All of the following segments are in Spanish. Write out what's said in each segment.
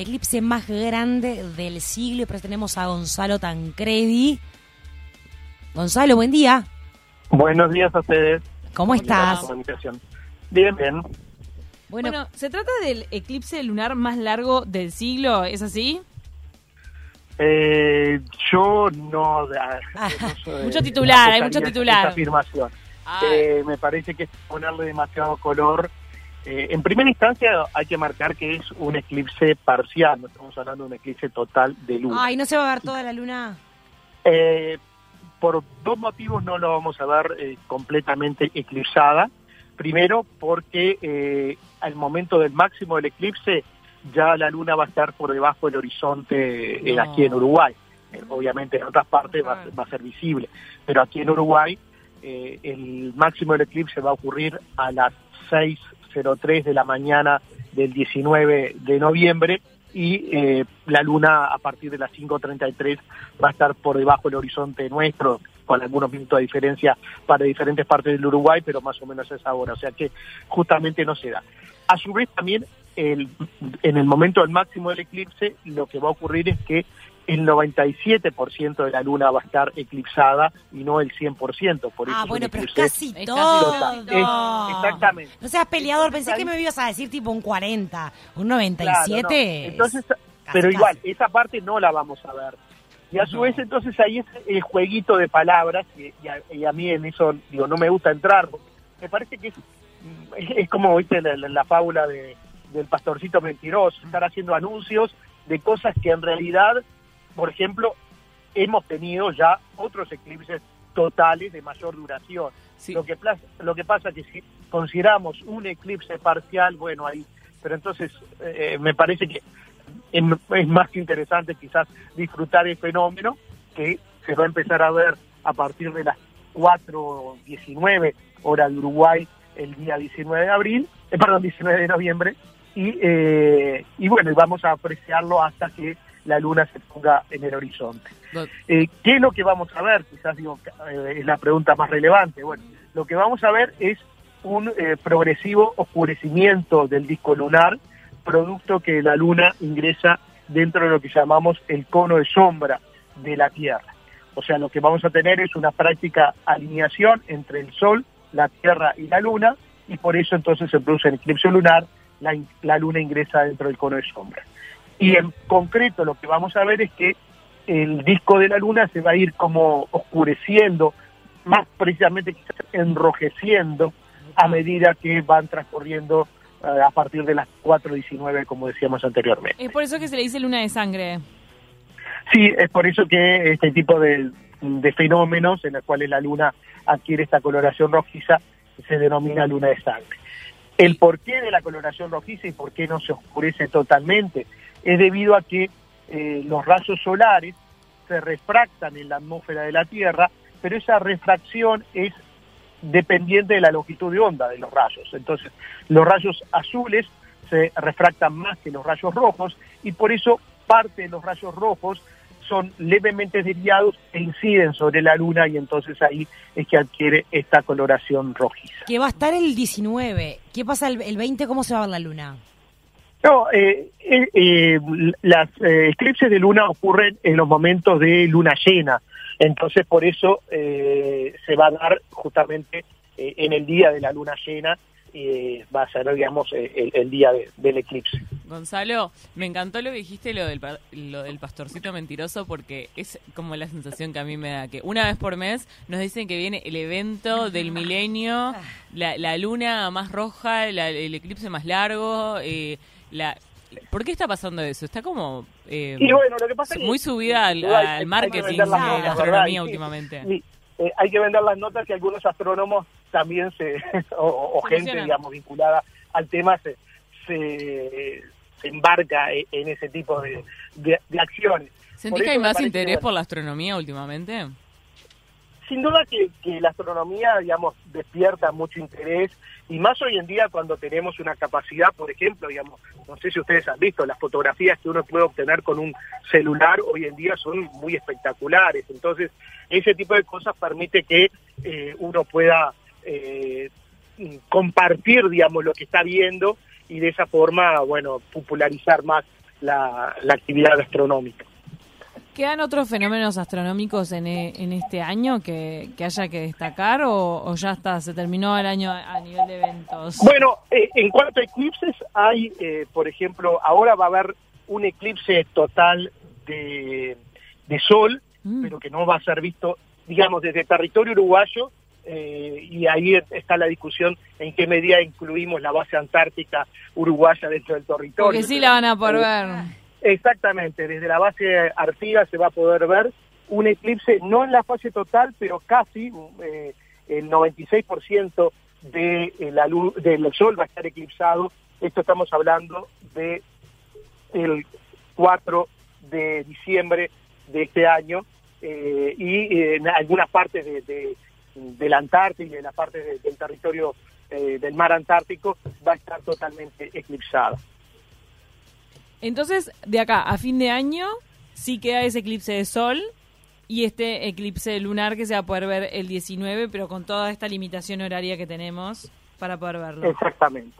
eclipse más grande del siglo, pero tenemos a Gonzalo Tancredi. Gonzalo, buen día. Buenos días a ustedes. ¿Cómo estás? Bien, bien. Bueno, ¿se trata del eclipse lunar más largo del siglo? ¿Es así? Eh, yo no, ah, mucho titular, hay mucho titular. afirmación. Eh, me parece que es ponerle demasiado color eh, en primera instancia hay que marcar que es un eclipse parcial, no estamos hablando de un eclipse total de luna. Ay, ¿no se va a ver toda la luna? Eh, por dos motivos no lo vamos a ver eh, completamente eclipsada. Primero, porque al momento del máximo del eclipse ya la luna va a estar por debajo del horizonte aquí en Uruguay. obviamente en otras partes va, va, a ser visible, pero aquí en Uruguay el máximo del eclipse va a ocurrir a las 6 03 de la mañana del 19 de noviembre y eh, la luna a partir de las 5.33 va a estar por debajo del horizonte nuestro, con algunos minutos de diferencia para diferentes partes del Uruguay, pero más o menos es ahora, o sea que justamente no se da. A su vez también el, en el momento del máximo del eclipse lo que va a ocurrir es que el 97% de la luna va a estar eclipsada y no el 100%. Por ah, bueno, pero es casi todo. exactamente. No seas peleador, pensé que me ibas a decir tipo un 40, un 97. Entonces, pero igual, esa parte no la vamos a ver. Y a su vez, entonces ahí es el jueguito de palabras, y, a, mí en eso, digo, no me gusta entrar, porque me parece que es, es como, viste, la, la, fábula de, del pastorcito mentiroso, estar haciendo anuncios de cosas que en realidad por ejemplo, hemos tenido ya otros eclipses totales de mayor duración. Lo, que, lo que pasa es que si consideramos un eclipse parcial, bueno, ahí, pero entonces eh, me parece que es más interesante quizás disfrutar el fenómeno que se va a empezar a ver a partir de las 4.19 hora de Uruguay el día 19 de abril, eh, perdón, 19 de noviembre, y, eh, y bueno, vamos a apreciarlo hasta que la luna se ponga en el horizonte. Eh, ¿Qué es lo que vamos a ver? Quizás digo, eh, es la pregunta más relevante. Bueno, lo que vamos a ver es un eh, progresivo oscurecimiento del disco lunar, producto que la luna ingresa dentro de lo que llamamos el cono de sombra de la Tierra. O sea, lo que vamos a tener es una práctica alineación entre el Sol, la Tierra y la Luna, y por eso entonces se produce el eclipse lunar, la, la Luna ingresa dentro del cono de sombra. Y en concreto lo que vamos a ver es que el disco de la luna se va a ir como oscureciendo, más precisamente quizás enrojeciendo a medida que van transcurriendo eh, a partir de las 4.19, como decíamos anteriormente. Es por eso que se le dice luna de sangre. Sí, es por eso que este tipo de, de fenómenos en los cuales la luna adquiere esta coloración rojiza se denomina luna de sangre. El porqué de la coloración rojiza y por qué no se oscurece totalmente es debido a que eh, los rayos solares se refractan en la atmósfera de la Tierra, pero esa refracción es dependiente de la longitud de onda de los rayos. Entonces, los rayos azules se refractan más que los rayos rojos y por eso parte de los rayos rojos son levemente desviados e inciden sobre la luna y entonces ahí es que adquiere esta coloración rojiza. Que va a estar el 19. ¿Qué pasa el, el 20? ¿Cómo se va a ver la luna? No, eh, eh, eh, las eh, eclipses de luna ocurren en los momentos de luna llena, entonces por eso se va a dar justamente en el día de la luna llena, va a ser, digamos, el, día del eclipse. Gonzalo, me encantó lo que dijiste, lo del, lo del pastorcito mentiroso, porque es como la sensación que a mí me da, que una vez por mes nos dicen que viene el evento del milenio, la, luna más roja, el eclipse más largo, eh, la, ¿Por qué está pasando eso? Está como eh, bueno, lo que pasa muy subida al, marketing de la astronomía últimamente. Eh, hay que vender las notas que algunos astrónomos también se o, gente digamos vinculada al tema se, se, embarca e, en ese tipo de, de, acciones. ¿Sentís que hay más interés por la astronomía últimamente? Sin duda que, la astronomía, digamos, despierta mucho interés y más hoy en día cuando tenemos una capacidad, por ejemplo, digamos, no sé si ustedes han visto, las fotografías que uno puede obtener con un celular hoy en día son muy espectaculares. Entonces, ese tipo de cosas permite que eh, uno pueda eh, compartir, digamos, lo que está viendo y de esa forma, bueno, popularizar más la, actividad astronómica. ¿Quedan otros fenómenos astronómicos en, e, en este año que, haya que destacar o, ya está, se terminó el año a nivel de eventos? Bueno, eh, en cuanto a eclipses, hay, eh, por ejemplo, ahora va a haber un eclipse total de, de sol, mm. pero que no va a ser visto, digamos, desde territorio uruguayo, eh, y ahí está la discusión en qué medida incluimos la base antártica uruguaya dentro del territorio. Porque sí la van a poder ver. Exactamente, desde la base Artigas se va a poder ver un eclipse, no en la fase total, pero casi eh, el 96% de eh, la luz del sol va a estar eclipsado. Esto estamos hablando de el 4 de diciembre de este año y en algunas partes de la Antártida y de la parte del territorio eh, del mar Antártico va a estar totalmente eclipsada. Entonces, de acá a fin de año sí queda ese eclipse de sol y este eclipse lunar que se va a poder ver el 19, pero con toda esta limitación horaria que tenemos para poder verlo. Exactamente.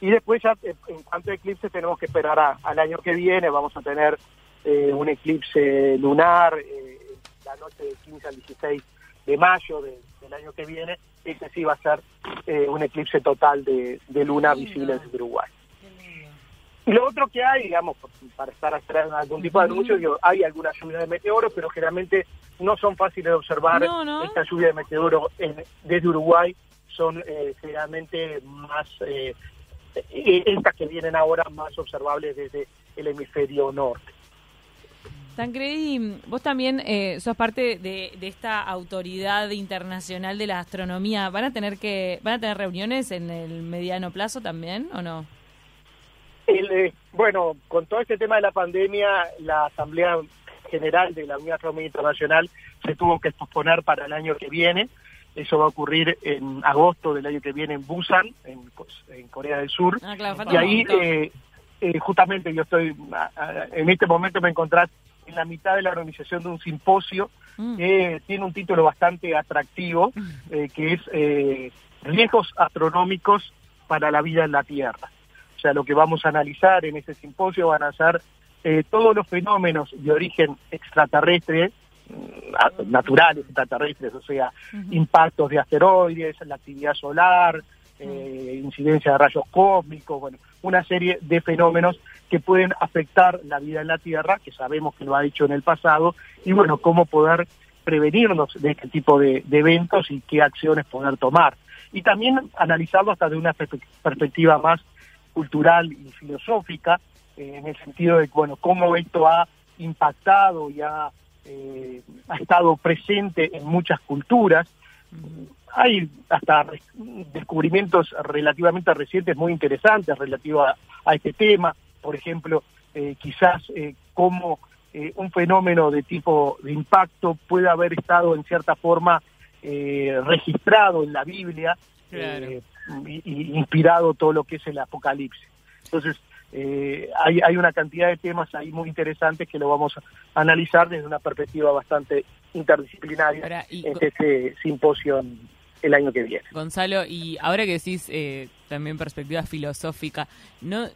Y después ya, eh, en cuanto a eclipse, tenemos que esperar al año que viene, vamos a tener eh, un eclipse lunar la noche del 15 al 16 de mayo del año que viene, ese sí va a ser eh, un eclipse total de, luna visible desde Uruguay. Y lo otro que hay, digamos, para estar atrás algún tipo de anuncio, hay alguna lluvia de meteoros, pero generalmente no son fáciles de observar esta lluvia de meteoros desde Uruguay, son eh, generalmente más, eh, estas que vienen ahora más observables desde el hemisferio norte. Tancredi, vos también eh, sos parte de, esta autoridad internacional de la astronomía. ¿Van a tener que van a tener reuniones en el mediano plazo también o no? Eh, bueno, con todo este tema de la pandemia, la Asamblea General de la Unión Astronómica Internacional se tuvo que posponer para el año que viene. Eso va a ocurrir en agosto del año que viene en Busan, en, Corea del Sur. Ah, claro, y ahí, eh, justamente yo estoy, en este momento me encontrás en la mitad de la organización de un simposio mm. que tiene un título bastante atractivo, mm. eh, que es eh, Riesgos astronómicos para la vida en la Tierra. O sea, lo que vamos a analizar en ese simposio van a ser eh, todos los fenómenos de origen extraterrestre, mm, naturales extraterrestres, o sea, impactos de asteroides, la actividad solar, eh, incidencia de rayos cósmicos, bueno, una serie de fenómenos que pueden afectar la vida en la Tierra, que sabemos que lo ha dicho en el pasado, y bueno, cómo poder prevenirnos de este tipo de, eventos y qué acciones poder tomar. Y también analizarlo hasta de una perspectiva más cultural y filosófica, eh, en el sentido de, bueno, cómo esto ha impactado y ha, eh, ha estado presente en muchas culturas, hay hasta descubrimientos relativamente recientes muy interesantes relativos a, este tema. Por ejemplo, eh, quizás eh, cómo un fenómeno de tipo de impacto puede haber estado en cierta forma registrado en la Biblia y, inspirado todo lo que es el Apocalipsis. Entonces, hay, hay una cantidad de temas ahí muy interesantes que lo vamos a analizar desde una perspectiva bastante interdisciplinaria en este simposio el año que viene. Gonzalo, y ahora que decís eh, también perspectiva filosófica, ¿no,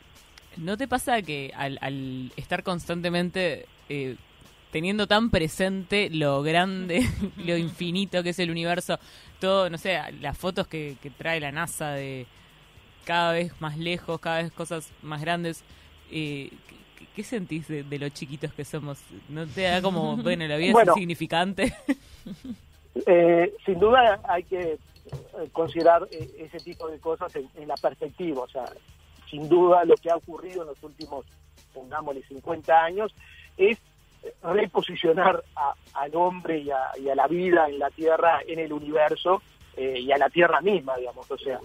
¿no te pasa que al, estar constantemente eh, teniendo tan presente lo grande, lo infinito que es el universo, todo, no sé, las fotos que, trae la NASA de cada vez más lejos, cada vez cosas más grandes, eh, ¿qué, sentís de, lo chiquitos que somos? ¿No te da como, bueno, la vida es insignificante? Eh, sin duda hay que eh, considerar eh, ese tipo de cosas en, la perspectiva, o sea, sin duda lo que ha ocurrido en los últimos, pongámosle, 50 años es reposicionar al hombre y a, la vida en la Tierra, en el universo y a la Tierra misma, digamos. O sea,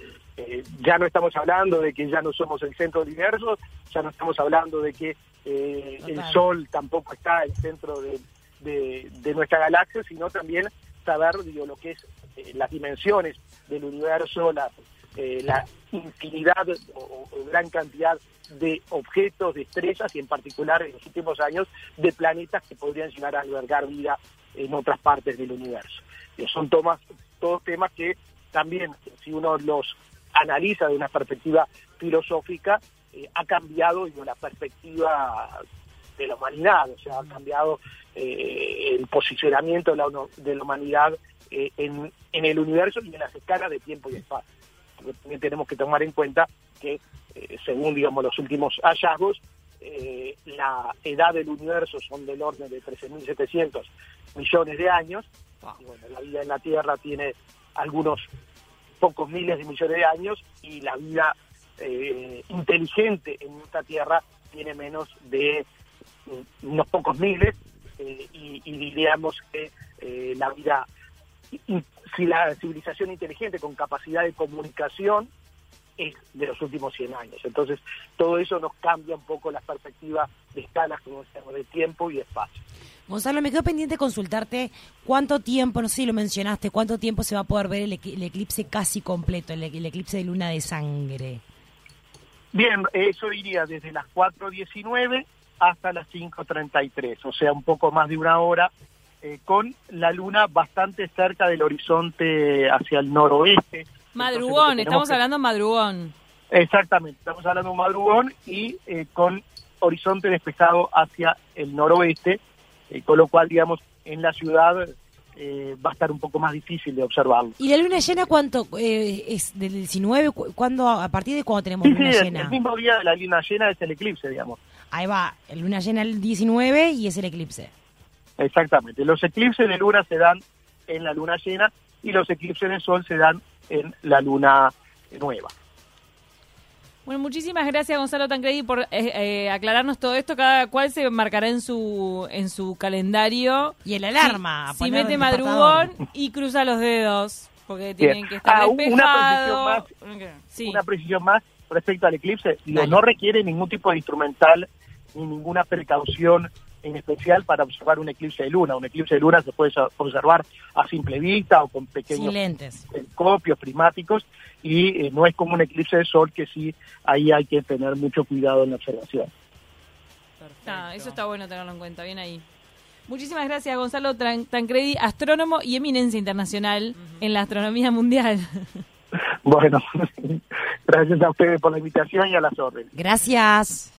ya no estamos hablando de que ya no somos el centro del universo, ya no estamos hablando de que el Sol tampoco está en el centro de, de nuestra galaxia, sino también saber digo, lo que es eh, las dimensiones del universo, la, eh, la infinidad o, gran cantidad de objetos, de estrellas y en particular en los últimos años de planetas que podrían llegar a albergar vida en otras partes del universo. son tomas, todos temas que también, si uno los analiza de una perspectiva filosófica, eh, ha cambiado digo, la perspectiva de la humanidad, o sea, ha cambiado eh, el posicionamiento de la, de la humanidad eh, en, en, el universo y en las escalas de tiempo y espacio. Porque también tenemos que tomar en cuenta que, eh, según digamos los últimos hallazgos, eh, la edad del universo son del orden de 13.700 millones de años. Y bueno, la vida en la Tierra tiene algunos pocos miles de millones de años y la vida eh, inteligente en esta Tierra tiene menos de unos pocos miles eh, y, y, diríamos que eh, la vida, si la civilización inteligente con capacidad de comunicación es de los últimos 100 años. Entonces, todo eso nos cambia un poco la perspectiva de escalas, como decíamos, de tiempo y espacio. Gonzalo, me quedo pendiente consultarte cuánto tiempo, no sé si lo mencionaste, cuánto tiempo se va a poder ver el, el eclipse casi completo, el, el, eclipse de luna de sangre. Bien, eso iría desde las 4.19 hasta las 5.33, o sea, un poco más de una hora, eh, con la luna bastante cerca del horizonte hacia el noroeste. Madrugón, Entonces, estamos que... hablando madrugón. Exactamente, estamos hablando de madrugón y eh, con horizonte despejado hacia el noroeste, eh, con lo cual, digamos, en la ciudad eh, va a estar un poco más difícil de observarlo. ¿Y la luna llena cuánto? Eh, ¿Es del 19? ¿Cuándo, ¿A partir de cuándo tenemos sí, luna sí, llena? El mismo día de la luna llena es el eclipse, digamos. Ahí va, el luna llena el 19 y es el eclipse. Exactamente. Los eclipses de luna se dan en la luna llena y los eclipses de sol se dan en la luna nueva. Bueno, muchísimas gracias Gonzalo Tancredi por eh, eh, aclararnos todo esto. Cada cual se marcará en su en su calendario. Y el alarma. Si, si mete madrugón y cruza los dedos. Porque tienen Bien. que estar ah, despejados. Una precisión más, sí. una precisión más respecto al eclipse. No, no requiere ningún tipo de instrumental ni ninguna precaución en especial para observar un eclipse de luna. Un eclipse de luna se puede observar a simple vista o con pequeños lentes. telescopios prismáticos y eh, no es como un eclipse de sol que sí ahí hay que tener mucho cuidado en la observación. Ah, eso está bueno tenerlo en cuenta, bien ahí. Muchísimas gracias Gonzalo Tancredi, astrónomo y eminencia internacional uh -huh. en la astronomía mundial. Bueno, gracias a ustedes por la invitación y a las órdenes. Gracias.